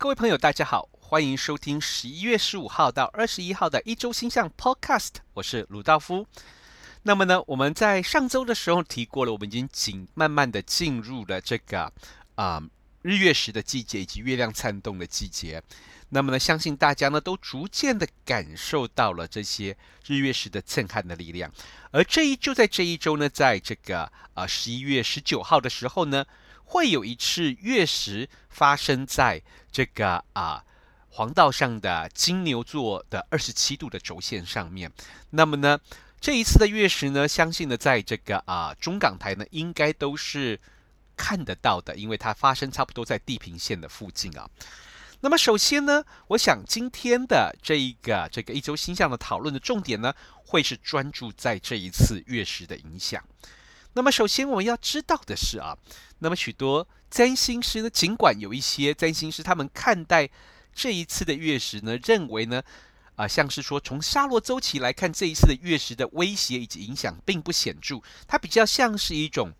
各位朋友，大家好，欢迎收听十一月十五号到二十一号的一周星象 Podcast，我是鲁道夫。那么呢，我们在上周的时候提过了，我们已经进慢慢的进入了这个啊、日月食的季节以及月亮灿动的季节。那么呢，相信大家呢都逐渐的感受到了这些日月食的震撼的力量。而这一就在这一周呢，在这个啊十一月十九号的时候呢，会有一次月食发生在这个啊黄道上的金牛座的二十七度的轴线上面。那么呢，这一次的月食呢，相信呢在这个啊中港台呢，应该都是看得到的，因为它发生差不多在地平线的附近啊。那么首先呢，我想今天的这一个这个一周星象的讨论的重点呢，会是专注在这一次月食的影响。那么首先我们要知道的是啊，那么许多占星师呢，尽管有一些占星师他们看待这一次的月食呢，认为呢，啊、像是说从沙罗周期来看，这一次的月食的威胁以及影响并不显著，它比较像是一种。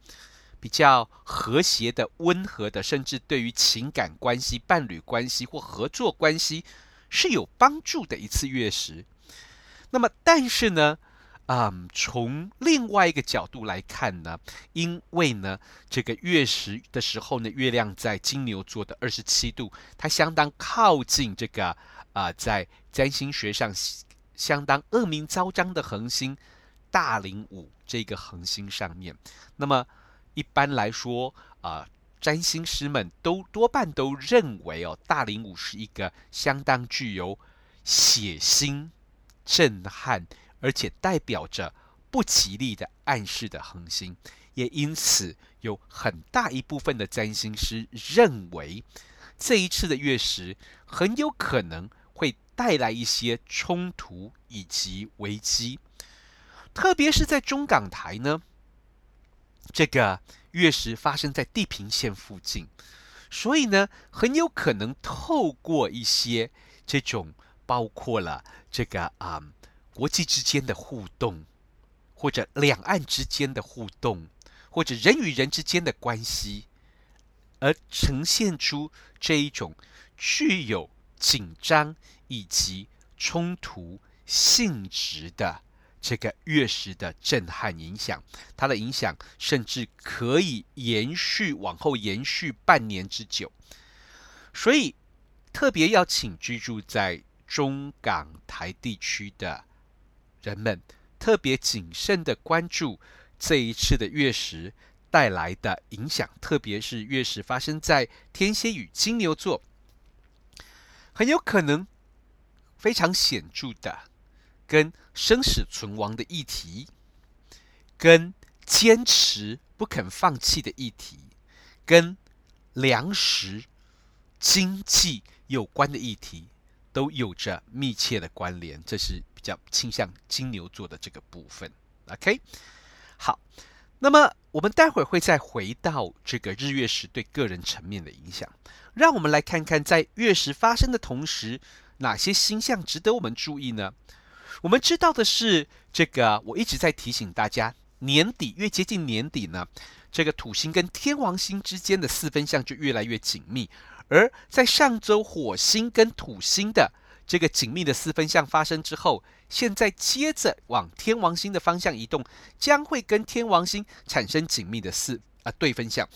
比较和谐的、温和的，甚至对于情感关系、伴侣关系或合作关系是有帮助的一次月食。那么，但是呢，嗯，从另外一个角度来看呢，因为呢，这个月食的时候呢，月亮在金牛座的二十七度，它相当靠近这个啊、在占星学上相当恶名昭彰的恒星大陵五这个恒星上面，那么。一般来说，啊、占星师们都多半都认为哦，大陵五是一个相当具有血腥、震撼，而且代表着不吉利的暗示的恒星。也因此，有很大一部分的占星师认为，这一次的月食很有可能会带来一些冲突以及危机，特别是在中港台呢。这个月食发生在地平线附近，所以呢，很有可能透过一些这种包括了这个啊、嗯、国际之间的互动，或者两岸之间的互动，或者人与人之间的关系，而呈现出这一种具有紧张以及冲突性质的。这个月食的震撼影响，它的影响甚至可以延续往后延续半年之久，所以特别要请居住在中港台地区的人们特别谨慎的关注这一次的月食带来的影响，特别是月食发生在天蝎与金牛座，很有可能非常显著的。跟生死存亡的议题，跟坚持不肯放弃的议题，跟粮食、经济有关的议题，都有着密切的关联。这是较倾向金牛座的这个部分。OK，好，那么我们待会儿会再回到这个日月食对个人层面的影响。让我们来看看，在月食发生的同时，哪些星象值得我们注意呢？我们知道的是，这个我一直在提醒大家，年底越接近年底呢，这个土星跟天王星之间的四分相就越来越紧密。而在上周火星跟土星的这个紧密的四分相发生之后，现在接着往天王星的方向移动，将会跟天王星产生紧密的四啊、对分相。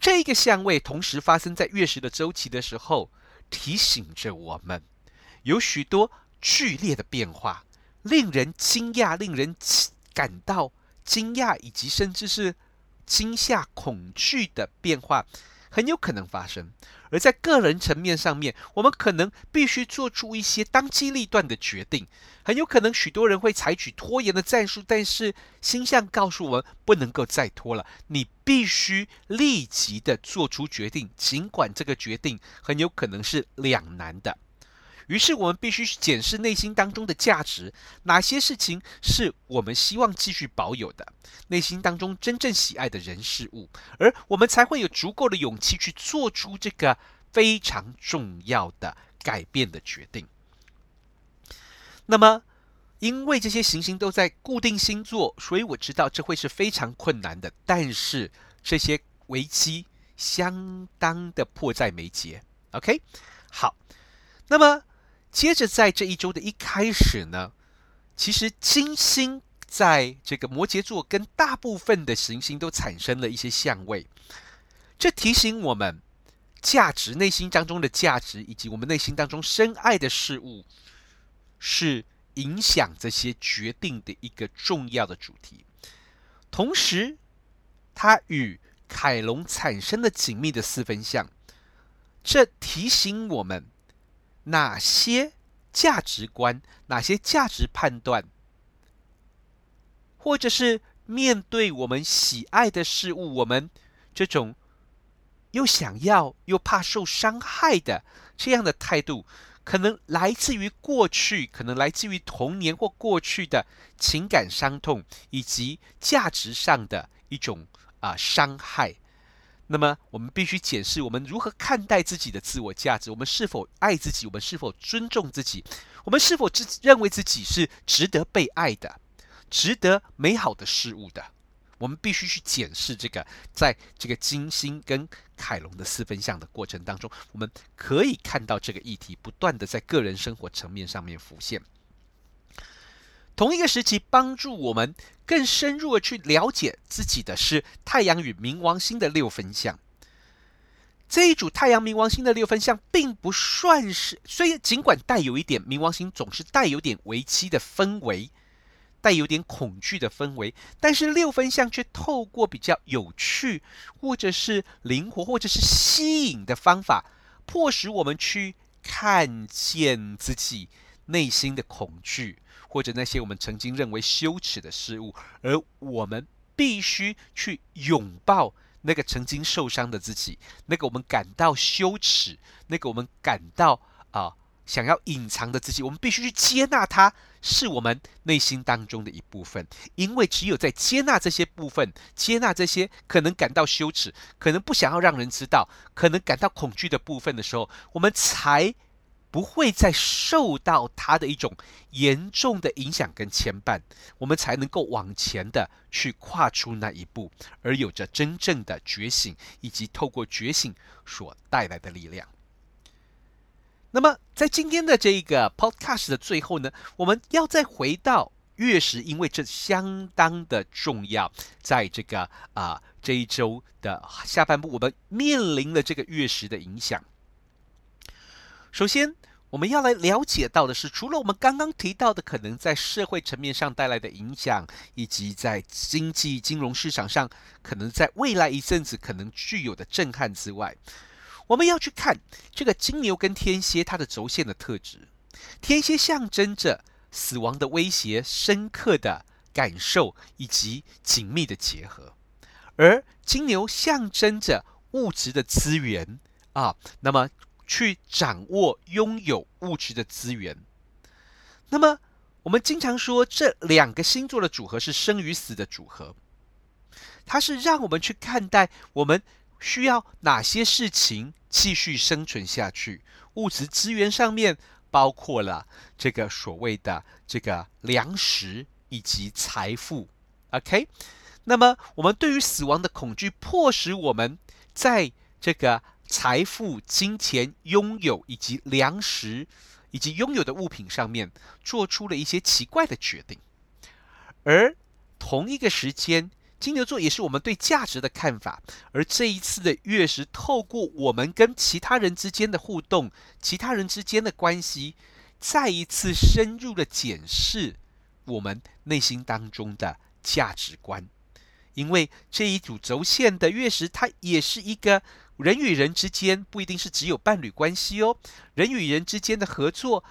这个相位同时发生在月食的周期的时候，提醒着我们有许多。剧烈的变化，令人惊讶，令人感到惊讶，以及甚至是惊吓、恐惧的变化，很有可能发生。而在个人层面上面，我们可能必须做出一些当机立断的决定。很有可能许多人会采取拖延的战术，但是星象告诉我们，不能够再拖了，你必须立即的做出决定，尽管这个决定很有可能是两难的。于是我们必须检视内心当中的价值，哪些事情是我们希望继续保有的，内心当中真正喜爱的人事物，而我们才会有足够的勇气去做出这个非常重要的改变的决定。那么，因为这些行星都在固定星座，所以我知道这会是非常困难的，但是这些危机相当的迫在眉睫。OK。好，那么接着在这一周的一开始呢，其实金星在这个摩羯座跟大部分的行星都产生了一些相位，这提醒我们价值，内心当中的价值，以及我们内心当中深爱的事物，是影响这些决定的一个重要的主题。同时，它与凯龙产生了紧密的四分相，这提醒我们哪些价值观、哪些价值判断，或者是面对我们喜爱的事物，我们这种又想要又怕受伤害的这样的态度，可能来自于过去，可能来自于童年或过去的情感伤痛，以及价值上的一种啊、伤害。那么，我们必须检视我们如何看待自己的自我价值。我们是否爱自己？我们是否尊重自己？我们是否自认为自己是值得被爱的、值得美好的事物的？我们必须去检视这个，在这个金星跟凯龙的四分相的过程当中，我们可以看到这个议题不断的在个人生活层面上面浮现。同一个时期，帮助我们更深入的去了解自己的是太阳与冥王星的六分相。这一组太阳冥王星的六分相，并不算是，虽然尽管带有一点冥王星总是带有点危机的氛围，带有点恐惧的氛围，但是六分相却透过比较有趣，或者是灵活，或者是吸引的方法，迫使我们去看见自己内心的恐惧。或者那些我们曾经认为羞耻的事物，而我们必须去拥抱那个曾经受伤的自己，那个我们感到羞耻，那个我们感到啊、想要隐藏的自己，我们必须去接纳它，是我们内心当中的一部分。因为只有在接纳这些部分，接纳这些可能感到羞耻、可能不想要让人知道、可能感到恐惧的部分的时候，我们才。不会再受到它的一种严重的影响跟牵绊，我们才能够往前的去跨出那一步，而有着真正的觉醒，以及透过觉醒所带来的力量。那么，在今天的这个 podcast 的最后呢，我们要再回到月食，因为这相当的重要。在这个啊、这一周的下半部，我们面临了这个月食的影响。首先，我们要来了解到的是，除了我们刚刚提到的可能在社会层面上带来的影响，以及在经济金融市场上可能在未来一阵子可能具有的震撼之外，我们要去看这个金牛跟天蝎它的轴线的特质。天蝎象征着死亡的威胁、深刻的感受以及紧密的结合，而金牛象征着物质的资源啊，那么。去掌握拥有物质的资源。那么，我们经常说这两个星座的组合是生与死的组合。它是让我们去看待我们需要哪些事情继续生存下去。物质资源上面包括了这个所谓的这个粮食以及财富。OK，那么我们对于死亡的恐惧，迫使我们在这个。财富、金钱、拥有以及粮食，以及拥有的物品上面，做出了一些奇怪的决定。而同一个时间，金牛座也是我们对价值的看法。而这一次的月食，透过我们跟其他人之间的互动、其他人之间的关系，再一次深入的检视我们内心当中的价值观。因为这一组轴线的月食，它也是一个。人与人之间不一定是只有伴侣关系哦，人与人之间的合作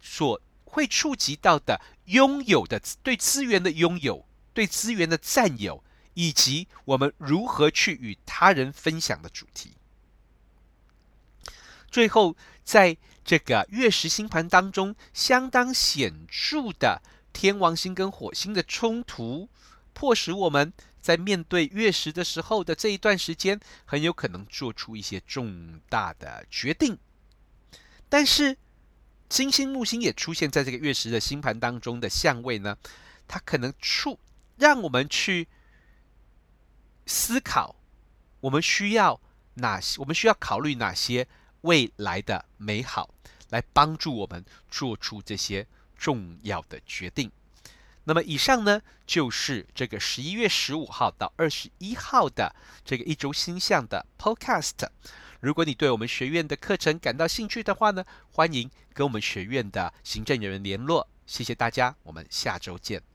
所会触及到的拥有的对资源的拥有、对资源的占有，以及我们如何去与他人分享的主题。最后，在这个月食星盘当中，相当显著的天王星跟火星的冲突，迫使我们。在面对月食的时候的这一段时间，很有可能做出一些重大的决定。但是，金星、木星也出现在这个月食的星盘当中的相位呢，它可能触让我们去思考，我们需要哪些？我们需要考虑哪些未来的美好，来帮助我们做出这些重要的决定。那么以上呢，就是这个十一月十五号到二十一号的这个一周星象的 Podcast。如果你对我们学院的课程感到兴趣的话呢，欢迎跟我们学院的行政人员联络。谢谢大家，我们下周见。